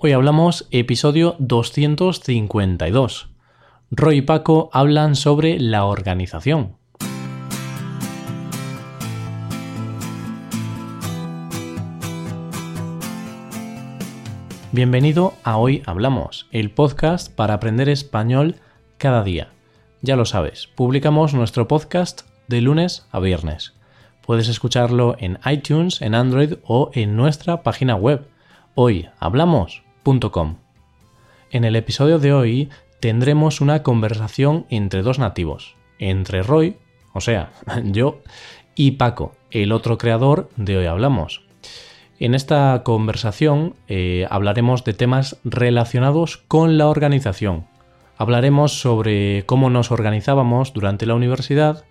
Hoy hablamos episodio 252. Roy y Paco hablan sobre la organización. Bienvenido a Hoy Hablamos, el podcast para aprender español cada día. Ya lo sabes, publicamos nuestro podcast de lunes a viernes. Puedes escucharlo en iTunes, en Android o en nuestra página web hoyhablamos.com. En el episodio de hoy tendremos una conversación entre dos nativos, entre Roy, o sea, yo, y Paco, el otro creador de Hoy Hablamos. En esta conversación eh, hablaremos de temas relacionados con la organización. Hablaremos sobre cómo nos organizábamos durante la universidad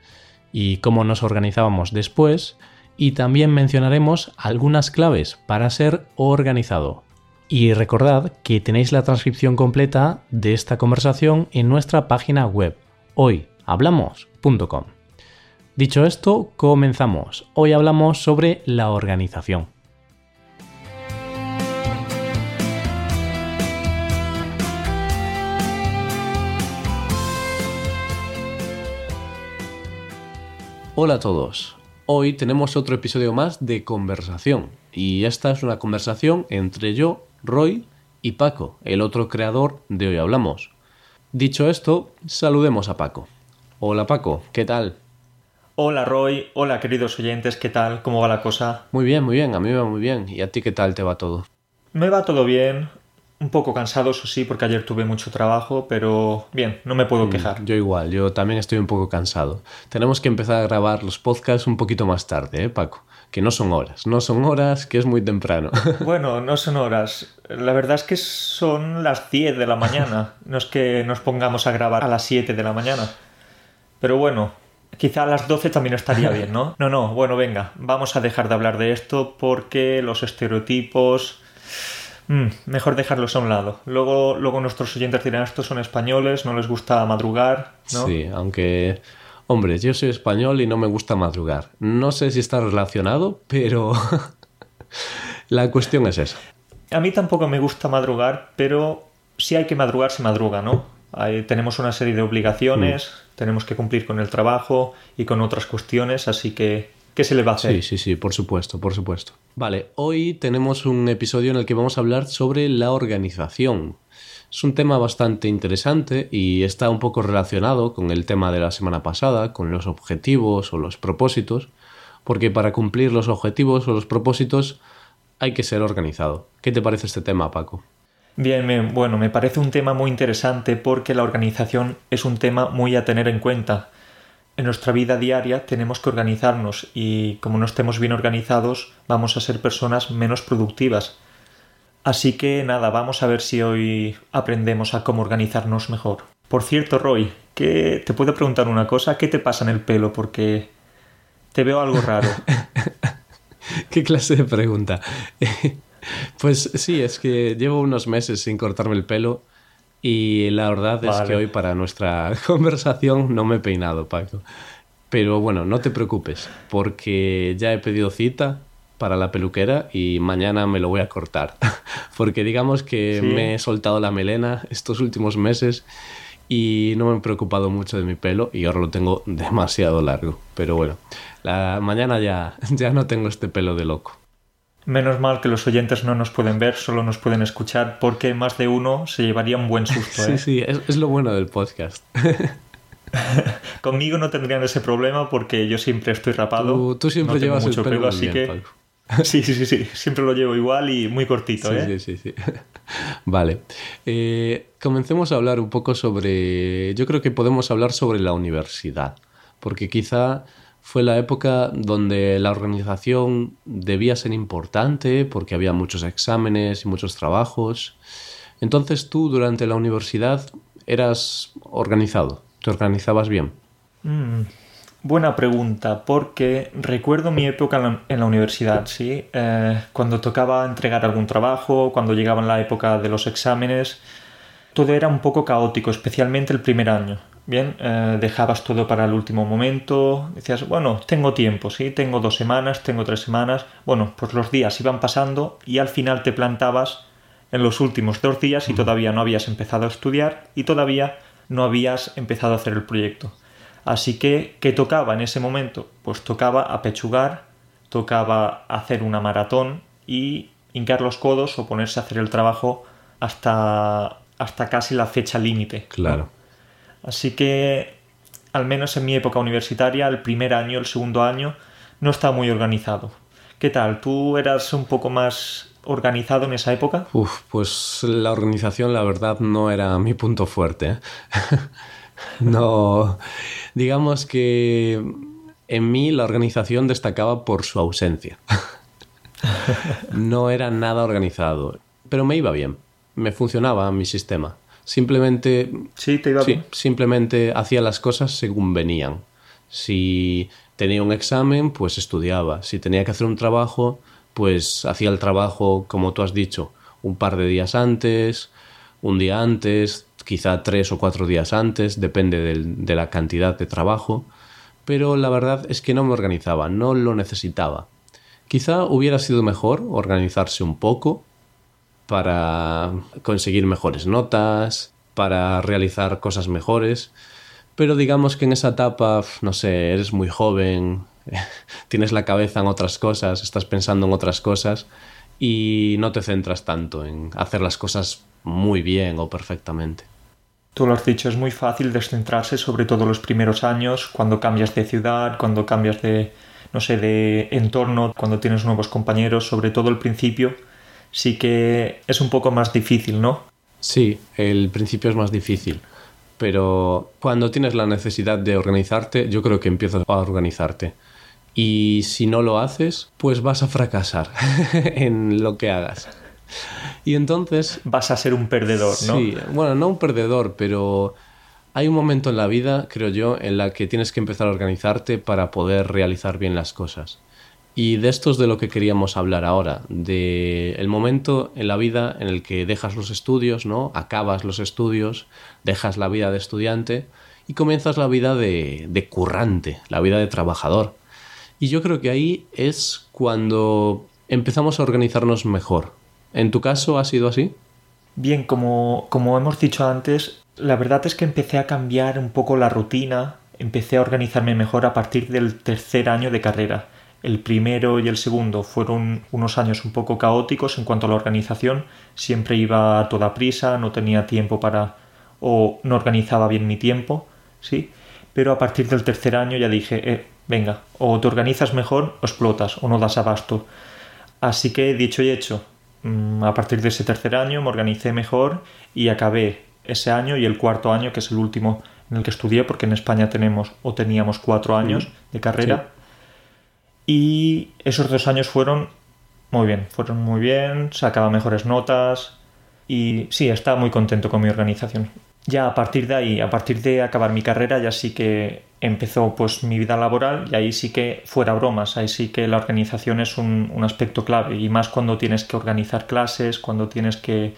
y cómo nos organizábamos después y también mencionaremos algunas claves para ser organizado. Y recordad que tenéis la transcripción completa de esta conversación en nuestra página web hoyhablamos.com. Dicho esto, comenzamos. Hoy hablamos sobre la organización. Hola a todos. Hoy tenemos otro episodio más de conversación. Y esta es una conversación entre yo, Roy y Paco, el otro creador de Hoy Hablamos. Dicho esto, saludemos a Paco. Hola Paco, ¿qué tal? Hola Roy, hola queridos oyentes, ¿qué tal? ¿Cómo va la cosa? Muy bien, muy bien, a mí me va muy bien. ¿Y a ti qué tal te va todo? Me va todo bien, un poco cansado, eso sí, porque ayer tuve mucho trabajo, pero bien, no me puedo mm, quejar. Yo igual, yo también estoy un poco cansado. Tenemos que empezar a grabar los podcasts un poquito más tarde, ¿eh, Paco? Que no son horas, no son horas, que es muy temprano. Bueno, no son horas. La verdad es que son las 10 de la mañana. No es que nos pongamos a grabar a las 7 de la mañana. Pero bueno, quizá a las 12 también estaría bien, ¿no? No, no, bueno, venga, vamos a dejar de hablar de esto porque los estereotipos Mm, mejor dejarlos a un lado. Luego, luego nuestros oyentes dirán, estos son españoles, no les gusta madrugar, ¿no? Sí, aunque... Hombre, yo soy español y no me gusta madrugar. No sé si está relacionado, pero la cuestión es esa. A mí tampoco me gusta madrugar, pero si hay que madrugar, se madruga, ¿no? tenemos una serie de obligaciones, mm. tenemos que cumplir con el trabajo y con otras cuestiones, así que ¿qué se le va a hacer? Sí, sí, sí, por supuesto, por supuesto. Vale, hoy tenemos un episodio en el que vamos a hablar sobre la organización. Es un tema bastante interesante y está un poco relacionado con el tema de la semana pasada, con los objetivos o los propósitos, porque para cumplir los objetivos o los propósitos hay que ser organizado. ¿Qué te parece este tema, Paco? Bien, bueno, me parece un tema muy interesante porque la organización es un tema muy a tener en cuenta en nuestra vida diaria tenemos que organizarnos y como no estemos bien organizados vamos a ser personas menos productivas. Así que nada, vamos a ver si hoy aprendemos a cómo organizarnos mejor. Por cierto, Roy, ¿qué te puedo preguntar una cosa? ¿Qué te pasa en el pelo? Porque te veo algo raro. ¿Qué clase de pregunta? pues sí, es que llevo unos meses sin cortarme el pelo y la verdad es que hoy para nuestra conversación no me he peinado, Paco. Pero bueno, no te preocupes, porque ya he pedido cita para la peluquera y mañana me lo voy a cortar. porque digamos que me he soltado la melena estos últimos meses y no me he preocupado mucho de mi pelo y ahora lo tengo demasiado largo. Pero bueno, la mañana ya, ya no tengo este pelo de loco. Menos mal que los oyentes no nos pueden ver, solo nos pueden escuchar, porque más de uno se llevaría un buen susto. Sí, ¿eh? sí, es, lo bueno del podcast. Conmigo no tendrían ese problema porque yo siempre estoy rapado. Tú, siempre llevas mucho el pelo, así que. Sí, sí, sí, sí, siempre lo llevo igual y muy cortito, ¿eh? Sí, sí, sí. Vale. Eh, comencemos a hablar un poco sobre. Yo creo que podemos hablar sobre la universidad, porque quizá fue la época donde la organización debía ser importante porque había muchos exámenes y muchos trabajos. Entonces tú durante la universidad eras organizado, te organizabas bien. Mm, buena pregunta, porque recuerdo mi época en la, universidad, ¿sí? Eh, cuando tocaba entregar algún trabajo, cuando llegaba la época de los exámenes, todo era un poco caótico, especialmente el primer año. Bien, eh, dejabas todo para el último momento, decías, bueno, tengo tiempo, sí, tengo dos semanas, tengo tres semanas, bueno, pues los días iban pasando y al final te plantabas en los últimos dos días y todavía no habías empezado a estudiar y todavía no habías empezado a hacer el proyecto. Así que, ¿qué tocaba en ese momento? Pues tocaba apechugar, tocaba hacer una maratón y hincar los codos o ponerse a hacer el trabajo hasta, hasta casi la fecha límite. Claro. Así que, al menos en mi época universitaria, el primer año, el segundo año, no estaba muy organizado. ¿Qué tal? ¿Tú eras un poco más organizado en esa época? Uf, pues la organización, la verdad, no era mi punto fuerte. ¿eh? no, digamos que en mí la organización destacaba por su ausencia. no era nada organizado, pero me iba bien, me funcionaba mi sistema. Simplemente. Sí, te iba bien. Simplemente hacía las cosas según venían. Si tenía un examen, pues estudiaba. Si tenía que hacer un trabajo, pues hacía el trabajo, como tú has dicho, un par de días antes, un día antes, quizá tres o cuatro días antes, depende de la cantidad de trabajo. Pero la verdad es que no me organizaba, no lo necesitaba. Quizá hubiera sido mejor organizarse un poco, para conseguir mejores notas, para realizar cosas mejores. Pero digamos que en esa etapa, no sé, eres muy joven, tienes la cabeza en otras cosas, estás pensando en otras cosas y no te centras tanto en hacer las cosas muy bien o perfectamente. Tú lo has dicho, es muy fácil descentrarse, sobre todo los primeros años, cuando cambias de ciudad, cuando cambias de, no sé, de entorno, cuando tienes nuevos compañeros, sobre todo el principio, sí que es un poco más difícil, ¿no? Sí, el principio es más difícil, pero cuando tienes la necesidad de organizarte, yo creo que empiezas a organizarte. Y si no lo haces, pues vas a fracasar en lo que hagas. Y entonces... Vas a ser un perdedor, ¿no? Sí, bueno, no un perdedor, pero hay un momento en la vida, creo yo, en la que tienes que empezar a organizarte para poder realizar bien las cosas. Y de esto es de lo que queríamos hablar ahora, de el momento en la vida en el que dejas los estudios, ¿no? Acabas los estudios, dejas la vida de estudiante y comienzas la vida de, de currante, la vida de trabajador. Y yo creo que ahí es cuando empezamos a organizarnos mejor. ¿En tu caso ha sido así? Bien, como, como hemos dicho antes, la verdad es que empecé a cambiar un poco la rutina, empecé a organizarme mejor a partir del tercer año de carrera el primero y el segundo fueron unos años un poco caóticos en cuanto a la organización. Siempre iba a toda prisa, no tenía tiempo para o no organizaba bien mi tiempo, ¿sí? Pero a partir del tercer año ya dije, eh, venga, o te organizas mejor o explotas o no das abasto. Así que dicho y hecho, mm, a partir de ese tercer año me organicé mejor y acabé ese año y el cuarto año, que es el último en el que estudié, porque en España tenemos o teníamos cuatro años de carrera. Y esos dos años fueron muy bien, fueron muy bien, sacaba mejores notas y sí, estaba muy contento con mi organización. Ya a partir de ahí, a partir de acabar mi carrera, ya sí que empezó pues mi vida laboral y ahí sí que fuera bromas, ahí sí que la organización es un, un aspecto clave y más cuando tienes que organizar clases, cuando tienes que,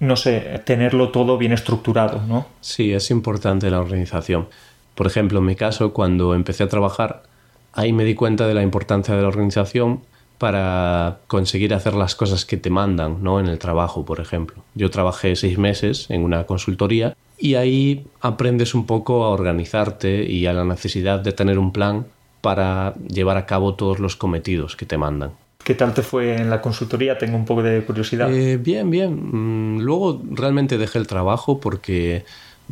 no sé, tenerlo todo bien estructurado, ¿no? Sí, es importante la organización. Por ejemplo, en mi caso, cuando empecé a trabajar, ahí me di cuenta de la importancia de la organización para conseguir hacer las cosas que te mandan, ¿no? En el trabajo, por ejemplo. Yo trabajé seis meses en una consultoría y ahí aprendes un poco a organizarte y a la necesidad de tener un plan para llevar a cabo todos los cometidos que te mandan. ¿Qué tal te fue en la consultoría? Tengo un poco de curiosidad. Eh, bien, bien. Mm, luego realmente dejé el trabajo porque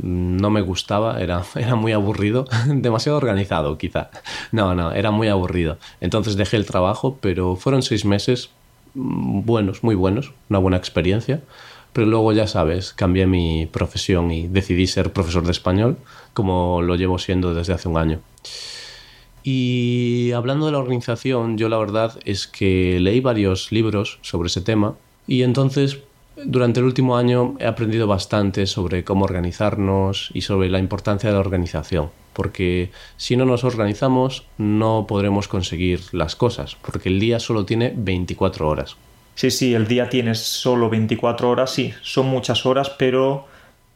no me gustaba, era, era muy aburrido, demasiado organizado quizá. No, no, era muy aburrido. Entonces dejé el trabajo, pero fueron seis meses mm, buenos, muy buenos, una buena experiencia. Pero luego, ya sabes, cambié mi profesión y decidí ser profesor de español, como lo llevo siendo desde hace un año. Y hablando de la organización, yo la verdad es que leí varios libros sobre ese tema y entonces durante el último año he aprendido bastante sobre cómo organizarnos y sobre la importancia de la organización, porque si no nos organizamos no podremos conseguir las cosas, porque el día solo tiene 24 horas. Sí, sí, el día tiene solo 24 horas, sí, son muchas horas, pero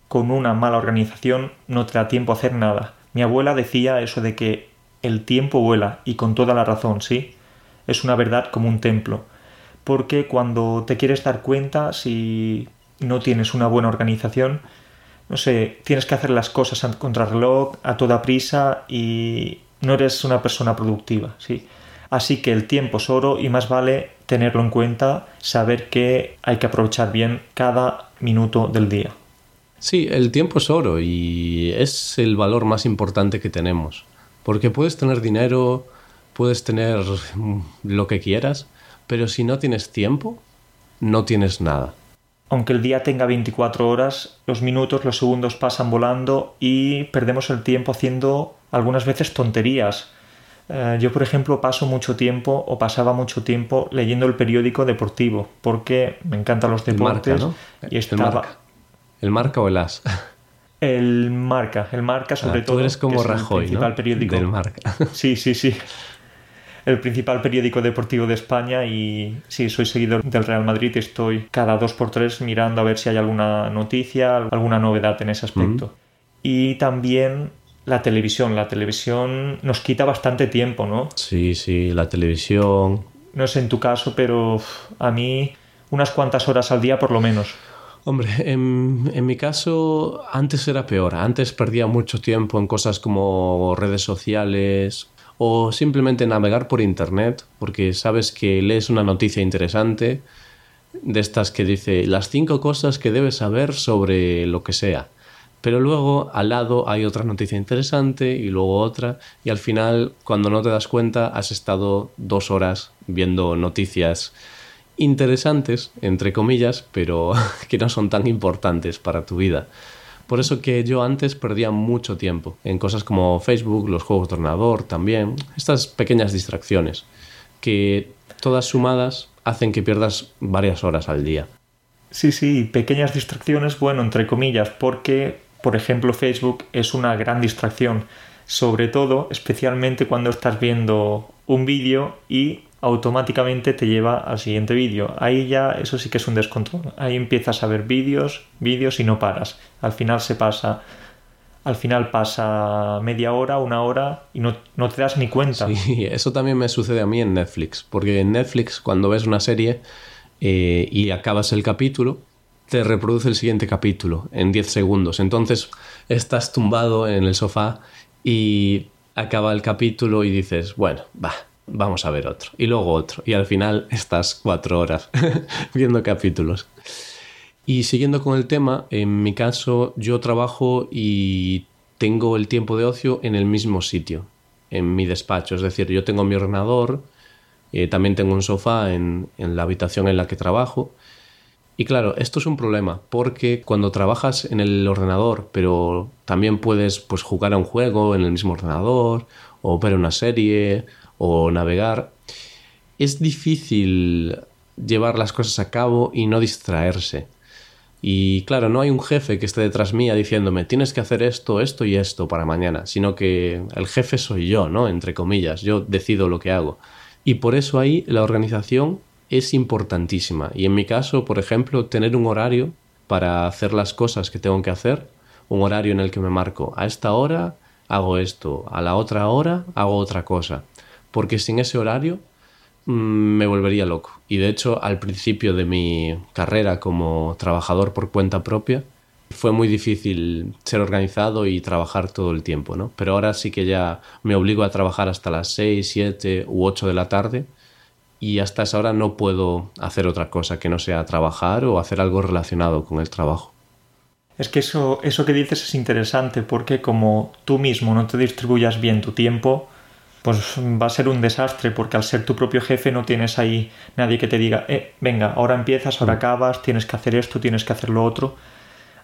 con una mala organización no te da tiempo a hacer nada. Mi abuela decía eso de que el tiempo vuela, y con toda la razón, sí, es una verdad como un templo porque cuando te quieres dar cuenta, si no tienes una buena organización, no sé, tienes que hacer las cosas a contrarreloj, a toda prisa y no eres una persona productiva, ¿sí? Así que el tiempo es oro y más vale tenerlo en cuenta, saber que hay que aprovechar bien cada minuto del día. Sí, el tiempo es oro y es el valor más importante que tenemos. Porque puedes tener dinero, puedes tener lo que quieras, pero si no tienes tiempo, no tienes nada. Aunque el día tenga 24 horas, los minutos, los segundos pasan volando y perdemos el tiempo haciendo algunas veces tonterías. Eh, yo, por ejemplo, paso mucho tiempo o pasaba mucho tiempo leyendo el periódico deportivo porque me encantan los deportes el marca, ¿no? y estaba... ¿El marca? ¿El marca o el as? El marca, el marca sobre ah, todo. Tú eres como Rajoy, el principal ¿no? periódico. Del marca. Sí, sí, sí. El principal periódico deportivo de España y sí, soy seguidor del Real Madrid estoy cada dos por tres mirando a ver si hay alguna noticia, alguna novedad en ese aspecto. Y también la televisión. La televisión nos quita bastante tiempo, ¿no? Sí, sí, la televisión. No sé en tu caso, pero a mí unas cuantas horas al día por lo menos. Hombre, en, en, mi caso antes era peor. Antes perdía mucho tiempo en cosas como redes sociales o simplemente navegar por internet, porque sabes que lees una noticia interesante de estas que dice las cinco cosas que debes saber sobre lo que sea. Pero luego al lado hay otra noticia interesante y luego otra y al final cuando no te das cuenta has estado dos horas viendo noticias interesantes, entre comillas, pero que no son tan importantes para tu vida. Por eso que yo antes perdía mucho tiempo en cosas como Facebook, los juegos de ordenador también, estas pequeñas distracciones que todas sumadas hacen que pierdas varias horas al día. Sí, sí, pequeñas distracciones, bueno, entre comillas, porque por ejemplo, Facebook es una gran distracción, sobre todo, especialmente cuando estás viendo un vídeo y automáticamente te lleva al siguiente vídeo. Ahí ya eso sí que es un descontrol. Ahí empiezas a ver vídeos, vídeos y no paras. Al final se pasa al final pasa media hora, una hora y no, no, te das ni cuenta. Sí, eso también me sucede a mí en Netflix, porque en Netflix cuando ves una serie eh, y acabas el capítulo, te reproduce el siguiente capítulo en 10 segundos. Entonces estás tumbado en el sofá y acaba el capítulo y dices, bueno, va, vamos a ver otro. Y luego otro. Y al final estás cuatro horas viendo capítulos. Y siguiendo con el tema, en mi caso yo trabajo y tengo el tiempo de ocio en el mismo sitio, en mi despacho. Es decir, yo tengo mi ordenador, eh, también tengo un sofá en, en la habitación en la que trabajo y claro, esto es un problema porque cuando trabajas en el ordenador, pero también puedes pues, jugar a un juego en el mismo ordenador, o ver una serie, o navegar, es difícil llevar las cosas a cabo y no distraerse. Y claro, no hay un jefe que esté detrás mía diciéndome tienes que hacer esto, esto y esto para mañana, sino que el jefe soy yo, ¿no? Entre comillas, yo decido lo que hago. Y por eso ahí la organización es importantísima. Y en mi caso, por ejemplo, tener un horario para hacer las cosas que tengo que hacer, un horario en el que me marco a esta hora hago esto, a la otra hora hago otra cosa, porque sin ese horario mm, me volvería loco. Y de hecho, al principio de mi carrera como trabajador por cuenta propia, fue muy difícil ser organizado y trabajar todo el tiempo, ¿no? Pero ahora sí que ya me obligo a trabajar hasta las 6, 7 u 8 de la tarde y hasta esa hora no puedo hacer otra cosa que no sea trabajar o hacer algo relacionado con el trabajo. Es que eso, eso que dices es interesante porque como tú mismo no te distribuyas bien tu tiempo, pues va a ser un desastre porque al ser tu propio jefe no tienes ahí nadie que te diga, eh, venga, ahora empiezas, ahora mm. acabas, tienes que hacer esto, tienes que hacer lo otro.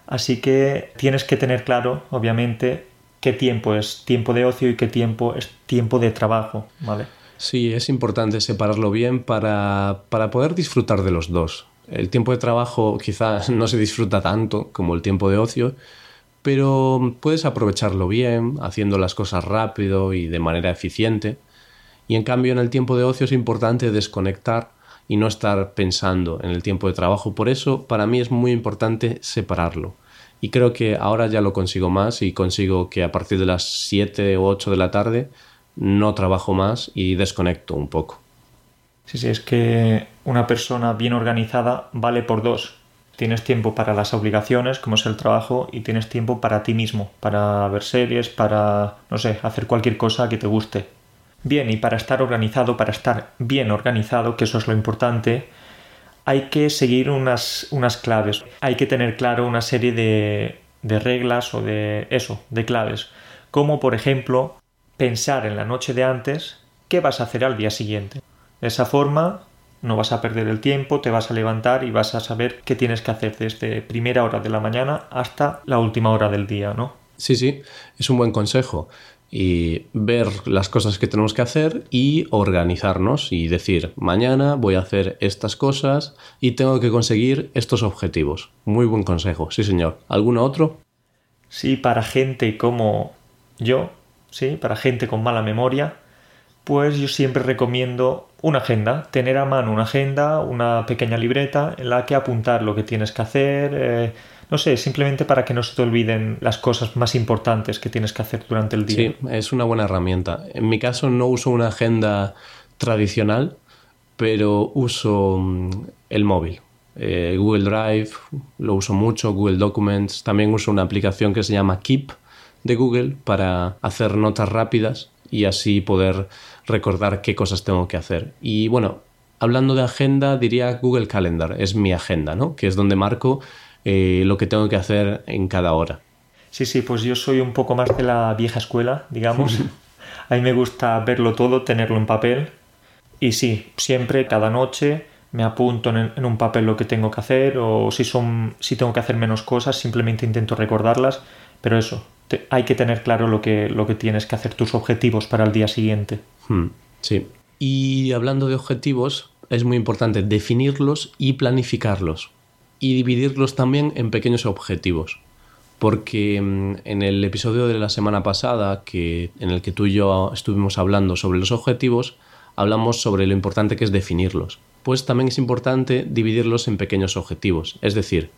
Así que tienes que tener claro, obviamente, qué tiempo es tiempo de ocio y qué tiempo es tiempo de trabajo, ¿vale? Sí, es importante separarlo bien para, para poder disfrutar de los dos. El tiempo de trabajo quizás no se disfruta tanto como el tiempo de ocio, pero puedes aprovecharlo bien, haciendo las cosas rápido y de manera eficiente. Y en cambio en el tiempo de ocio es importante desconectar y no estar pensando en el tiempo de trabajo. Por eso para mí es muy importante separarlo. Y creo que ahora ya lo consigo más y consigo que a partir de las 7 o 8 de la tarde no trabajo más y desconecto un poco. Sí, sí, es que una persona bien organizada vale por dos. Tienes tiempo para las obligaciones, como es el trabajo, y tienes tiempo para ti mismo, para ver series, para, no sé, hacer cualquier cosa que te guste. Bien, y para estar organizado, para estar bien organizado, que eso es lo importante, hay que seguir unas, unas claves. Hay que tener claro una serie de, de reglas o de eso, de claves. Como por ejemplo, pensar en la noche de antes qué vas a hacer al día siguiente. De esa forma no vas a perder el tiempo, te vas a levantar y vas a saber qué tienes que hacer desde primera hora de la mañana hasta la última hora del día, ¿no? Sí, sí, es un buen consejo y ver las cosas que tenemos que hacer y organizarnos y decir, mañana voy a hacer estas cosas y tengo que conseguir estos objetivos. Muy buen consejo, sí señor. ¿Alguno otro? Sí, para gente como yo, sí, para gente con mala memoria, pues yo siempre recomiendo una agenda, tener a mano una agenda, una pequeña libreta en la que apuntar lo que tienes que hacer, eh, no sé, simplemente para que no se te olviden las cosas más importantes que tienes que hacer durante el día. Sí, es una buena herramienta. En mi caso no uso una agenda tradicional, pero uso mm, el móvil. Eh, Google Drive lo uso mucho, Google Documents, también uso una aplicación que se llama Keep de Google para hacer notas rápidas y así poder recordar qué cosas tengo que hacer. Y bueno, hablando de agenda, diría Google Calendar, es mi agenda, ¿no? Que es donde marco eh, lo que tengo que hacer en cada hora. Sí, sí, pues yo soy un poco más de la vieja escuela, digamos. A mí me gusta verlo todo, tenerlo en papel. Y sí, siempre, cada noche, me apunto en, un papel lo que tengo que hacer o si, son, si tengo que hacer menos cosas, simplemente intento recordarlas. Pero eso, hay que tener claro lo que, lo que tienes que hacer, tus objetivos para el día siguiente. Hmm, sí. Y hablando de objetivos, es muy importante definirlos y planificarlos y dividirlos también en pequeños objetivos. Porque mm, en el episodio de la semana pasada, que, en el que tú y yo estuvimos hablando sobre los objetivos, hablamos sobre lo importante que es definirlos. Pues también es importante dividirlos en pequeños objetivos. Es decir,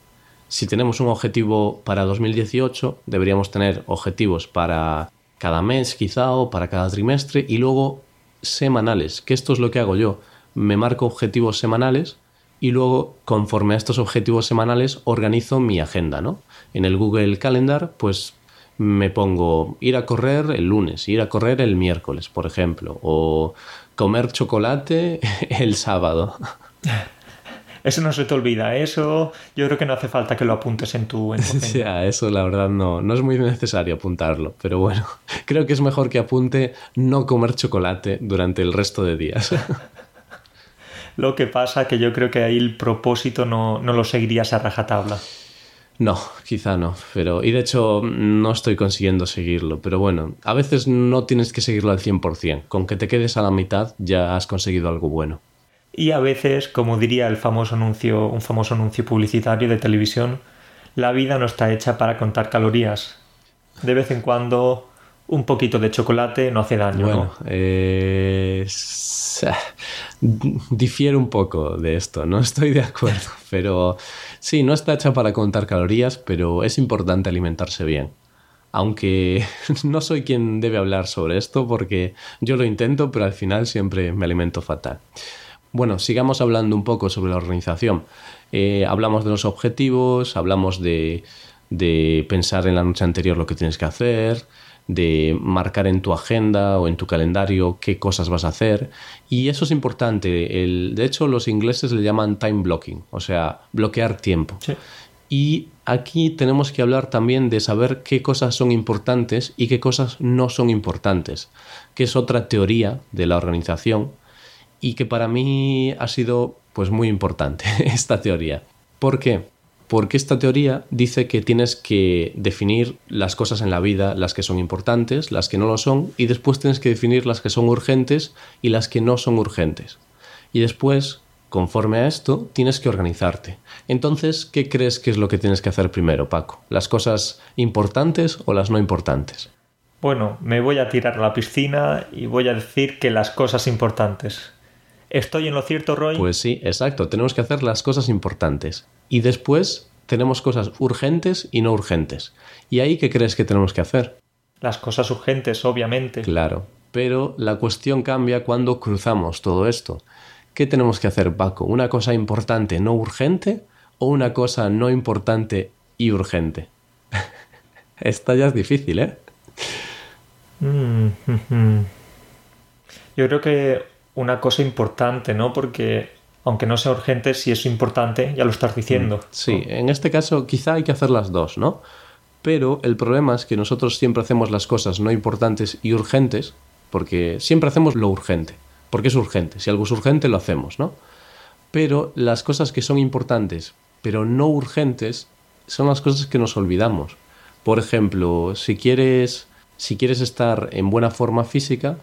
si tenemos un objetivo para 2018, deberíamos tener objetivos para cada mes quizá o para cada trimestre y luego semanales, que esto es lo que hago yo. Me marco objetivos semanales y luego, conforme a estos objetivos semanales, organizo mi agenda, ¿no? En el Google Calendar, pues me pongo ir a correr el lunes, ir a correr el miércoles, por ejemplo, o comer chocolate el sábado. Eso no se te olvida, eso yo creo que no hace falta que lo apuntes en tu... En eso la verdad no, no es muy necesario apuntarlo, pero bueno, creo que es mejor que apunte no comer chocolate durante el resto de días. Lo que pasa que yo creo que ahí el propósito no, no lo seguirías a rajatabla. No, quizá no, pero y de hecho no estoy consiguiendo seguirlo, pero bueno, a veces no tienes que seguirlo al 100%, con que te quedes a la mitad ya has conseguido algo bueno. Y a veces, como diría el famoso anuncio, un famoso anuncio publicitario de televisión, la vida no está hecha para contar calorías. De vez en cuando un poquito de chocolate no hace daño. Bueno, eh, difiere un poco de esto, no estoy de acuerdo, pero sí, no está hecha para contar calorías, pero es importante alimentarse bien. Aunque no soy quien debe hablar sobre esto porque yo lo intento, pero al final siempre me alimento fatal. Bueno, sigamos hablando un poco sobre la organización. Eh, hablamos de los objetivos, hablamos de, de pensar en la noche anterior lo que tienes que hacer, de marcar en tu agenda o en tu calendario qué cosas vas a hacer. Y eso es importante. El, de hecho, los ingleses le llaman time blocking, o sea, bloquear tiempo. Y aquí tenemos que hablar también de saber qué cosas son importantes y qué cosas no son importantes, que es otra teoría de la organización y que para mí ha sido pues muy importante esta teoría. ¿Por qué? porque esta teoría dice que tienes que definir las cosas en la vida, las que son importantes, las que no lo son, y después tienes que definir las que son urgentes y las que no son urgentes. Y después, conforme a esto, tienes que organizarte. Entonces, ¿qué crees que es lo que tienes que hacer primero, Paco? ¿Las cosas importantes o las no importantes? Bueno, me voy a tirar a la piscina y voy a decir que las cosas importantes. ¿Estoy en lo cierto, Roy? Pues sí, exacto. Tenemos que hacer las cosas importantes. Y después tenemos cosas urgentes y no urgentes. ¿Y ahí qué crees que tenemos que hacer? Las cosas urgentes, obviamente. Claro. Pero la cuestión cambia cuando cruzamos todo esto. ¿Qué tenemos que hacer, Paco? ¿Una cosa importante no urgente o una cosa no importante y urgente? Esta ya es difícil, ¿eh? Mm, Yo creo que una cosa importante, ¿no? Porque aunque no sea urgente, si es importante, ya lo estás diciendo. Mm, sí, en este caso quizá hay que hacer las dos, ¿no? Pero el problema es que nosotros siempre hacemos las cosas no importantes y urgentes, porque siempre hacemos lo urgente, porque es urgente. Si algo es urgente, lo hacemos, ¿no? Pero las cosas que son importantes, pero no urgentes, son las cosas que nos olvidamos. Por ejemplo, si quieres, si quieres estar en buena forma física,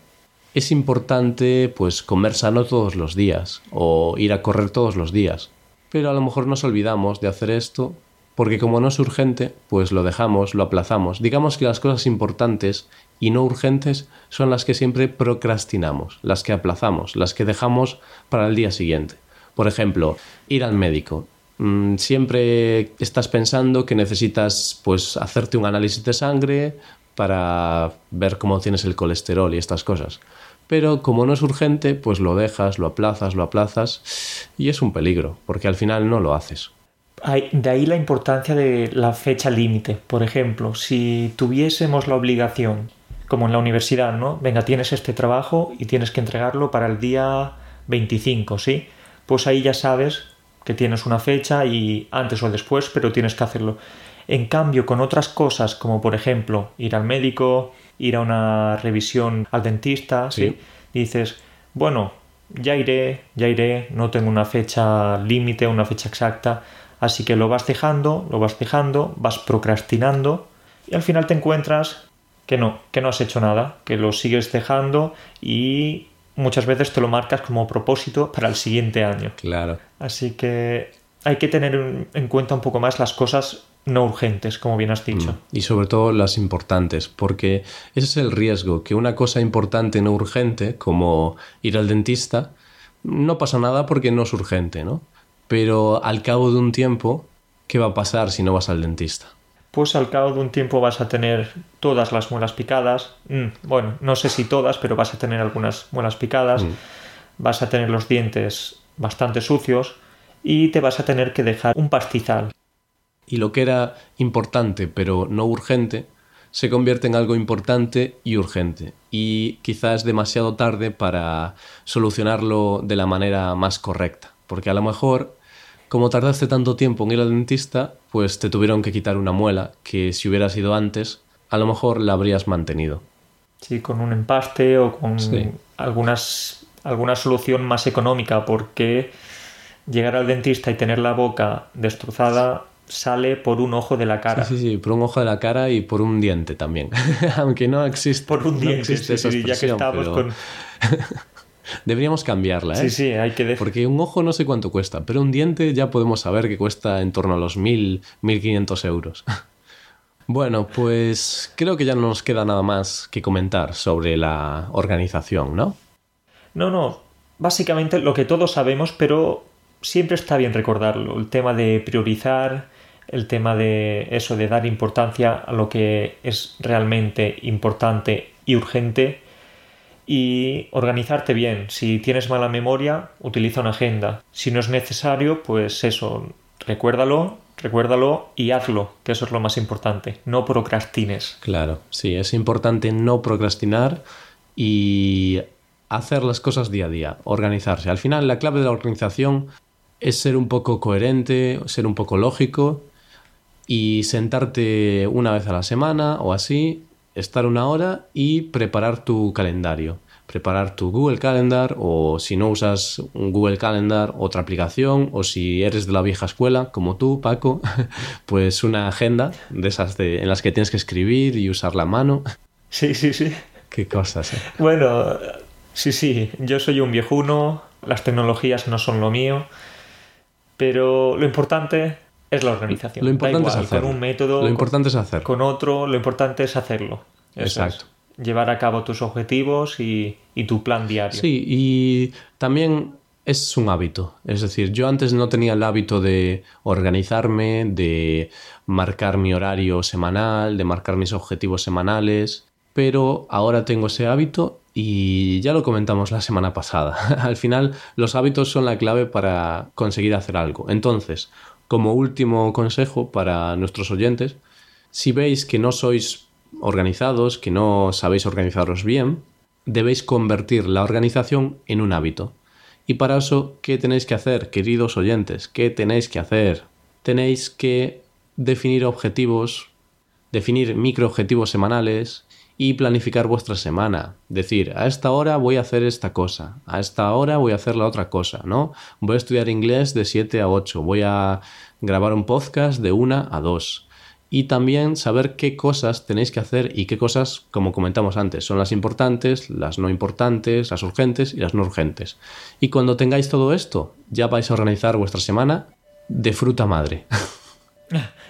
es importante pues comer sano todos los días o ir a correr todos los días. Pero a lo mejor nos olvidamos de hacer esto porque como no es urgente, pues lo dejamos, lo aplazamos. Digamos que las cosas importantes y no urgentes son las que siempre procrastinamos, las que aplazamos, las que dejamos para el día siguiente. Por ejemplo, ir al médico. Mm, siempre estás pensando que necesitas pues hacerte un análisis de sangre para ver cómo tienes el colesterol y estas cosas. Pero como no es urgente, pues lo dejas, lo aplazas, lo aplazas y es un peligro, porque al final no lo haces. De ahí la importancia de la fecha límite. Por ejemplo, si tuviésemos la obligación, como en la universidad, ¿no? Venga, tienes este trabajo y tienes que entregarlo para el día 25, ¿sí? Pues ahí ya sabes que tienes una fecha y antes o después, pero tienes que hacerlo. En cambio, con otras cosas, como por ejemplo ir al médico, ir a una revisión al dentista, ¿sí? dices, bueno, ya iré, ya iré, no tengo una fecha límite, una fecha exacta, Así que lo vas dejando, lo vas dejando, vas procrastinando y al final te encuentras que no, que no has hecho nada, que lo sigues dejando y muchas veces te lo marcas como propósito para el siguiente año. Claro. Así que hay que tener en cuenta un poco más las cosas no urgentes, como bien has dicho. Mm. Y sobre todo las importantes, porque ese es el riesgo, que una cosa importante no urgente, como ir al dentista, no pasa nada porque no es urgente, ¿no? Pero al cabo de un tiempo, ¿qué va a pasar si no vas al dentista? Pues al cabo de un tiempo vas a tener todas las muelas picadas. Mm, bueno, no sé si todas, pero vas a tener algunas muelas picadas. Mm. Vas a tener los dientes bastante sucios y te vas a tener que dejar un pastizal. Y lo que era importante pero no urgente se convierte en algo importante y urgente. Y quizás es demasiado tarde para solucionarlo de la manera más correcta. Porque a lo mejor como tardaste tanto tiempo en ir al dentista, pues te tuvieron que quitar una muela que si hubieras ido antes, a lo mejor la habrías mantenido. Sí, con un empaste o con algunas, alguna solución más económica, porque llegar al dentista y tener la boca destrozada sale por un ojo de la cara. Sí, sí, sí, por un ojo de la cara y por un diente también. Aunque no existe. Por un diente, sí, sí, ya que estamos con. Deberíamos cambiarla, ¿eh? Sí, sí, hay que... Porque un ojo no sé cuánto cuesta, pero un diente ya podemos saber que cuesta en torno a los 1.000, 1.500 euros. bueno, pues creo que ya no nos queda nada más que comentar sobre la organización, ¿no? No, no. Básicamente lo que todos sabemos, pero siempre está bien recordarlo. El tema de priorizar, el tema de eso, de dar importancia a lo que es realmente importante y urgente y organizarte bien. Si tienes mala memoria, utiliza una agenda. Si no es necesario, pues eso, recuérdalo, recuérdalo y hazlo, que eso es lo más importante. No procrastines. Claro, sí, es importante no procrastinar y hacer las cosas día a día, organizarse. Al final, la clave de la organización es ser un poco coherente, ser un poco lógico y sentarte una vez a la semana o así estar una hora y preparar tu calendario. Preparar tu Google Calendar o si no usas un Google Calendar, otra aplicación o si eres de la vieja escuela como tú, Paco, pues una agenda de esas de, en las que tienes que escribir y usar la mano. Sí, sí, sí. Qué cosas. ¿eh? Bueno, sí, sí, yo soy un viejuno, las tecnologías no son lo mío, pero lo importante es la organización. Lo importante es hacerlo. Con un método. Lo importante es hacerlo. Con otro, lo importante es hacerlo. Exacto. Llevar a cabo tus objetivos y, y tu plan diario. Sí, y también es un hábito. Es decir, yo antes no tenía el hábito de organizarme, de marcar mi horario semanal, de marcar mis objetivos semanales, pero ahora tengo ese hábito y ya lo comentamos la semana pasada. Al final, los hábitos son la clave para conseguir hacer algo. Entonces, como último consejo para nuestros oyentes, si veis que no sois organizados, que no sabéis organizaros bien, debéis convertir la organización en un hábito. Y para eso, ¿qué tenéis que hacer, queridos oyentes? ¿Qué tenéis que hacer? Tenéis que definir objetivos, definir microobjetivos semanales y planificar vuestra semana. Decir, a esta hora voy a hacer esta cosa, a esta hora voy a hacer la otra cosa, ¿no? Voy a estudiar inglés de 7 a 8, voy a grabar un podcast de 1 a 2 y también saber qué cosas tenéis que hacer y qué cosas, como comentamos antes, son las importantes, las no importantes, las urgentes y las no urgentes. Y cuando tengáis todo esto, ya vais a organizar vuestra semana de fruta madre.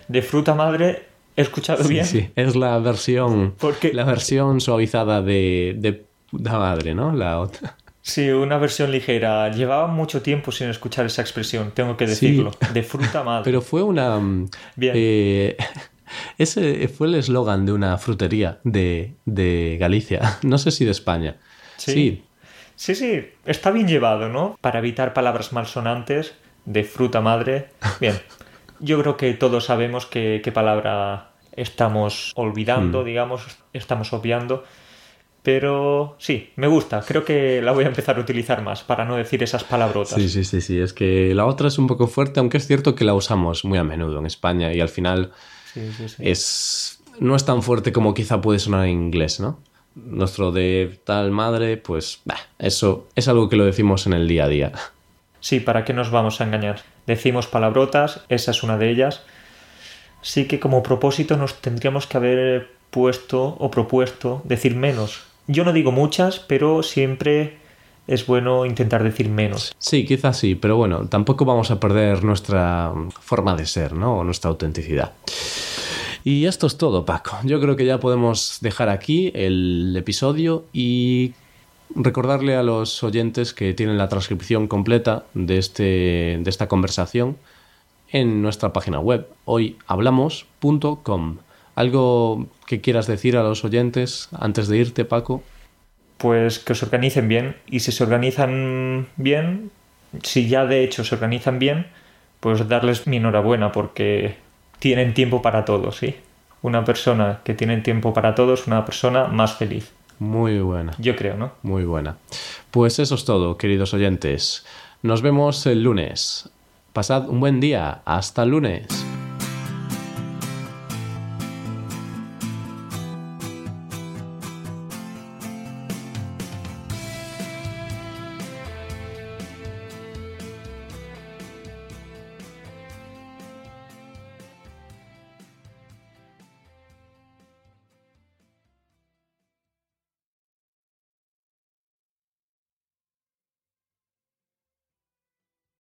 De fruta madre, he escuchado bien. Sí, es la versión, la versión suavizada de, de puta madre, ¿no? La otra. Sí, una versión ligera. Llevaba mucho tiempo sin escuchar esa expresión, tengo que decirlo. De fruta madre. Pero fue una. Mm, bien. Eh, ese fue el eslogan de una frutería de, de, Galicia. No sé si de España. Sí. sí. Sí, Está bien llevado, ¿no? Para evitar palabras malsonantes de fruta madre. Bien. Yo creo que todos sabemos qué, palabra estamos olvidando, mm. digamos, estamos obviando. Pero sí, me gusta. Creo que la voy a empezar a utilizar más para no decir esas palabrotas. Sí, sí, sí, sí. Es que la otra es un poco fuerte, aunque es cierto que la usamos muy a menudo en España y al final es no es tan fuerte como quizá puede sonar en inglés, ¿no? Nuestro de tal madre, pues eso es algo que lo decimos en el día a día. Sí, ¿para qué nos vamos a engañar? Decimos palabrotas, esa es una de ellas. Sí que como propósito nos tendríamos que haber puesto o propuesto decir menos yo no digo muchas, pero siempre es bueno intentar decir menos. Sí, quizás sí, pero bueno, tampoco vamos a perder nuestra forma de ser, ¿no? O nuestra autenticidad. Y esto es todo, Paco. Yo creo que ya podemos dejar aquí el episodio y recordarle a los oyentes que tienen la transcripción completa de, este, de esta conversación en nuestra página web hoyhablamos.com. ¿Algo que quieras decir a los oyentes antes de irte, Paco? Pues que se organicen bien y si se organizan bien, si ya de hecho se organizan bien, pues darles mi enhorabuena porque tienen tiempo para todo, ¿sí? Una persona que tiene tiempo para todo es una persona más feliz. Muy buena. Yo creo, ¿no? Muy buena. Pues eso es todo, queridos oyentes. Nos vemos el lunes. Pasad un buen día. Hasta lunes.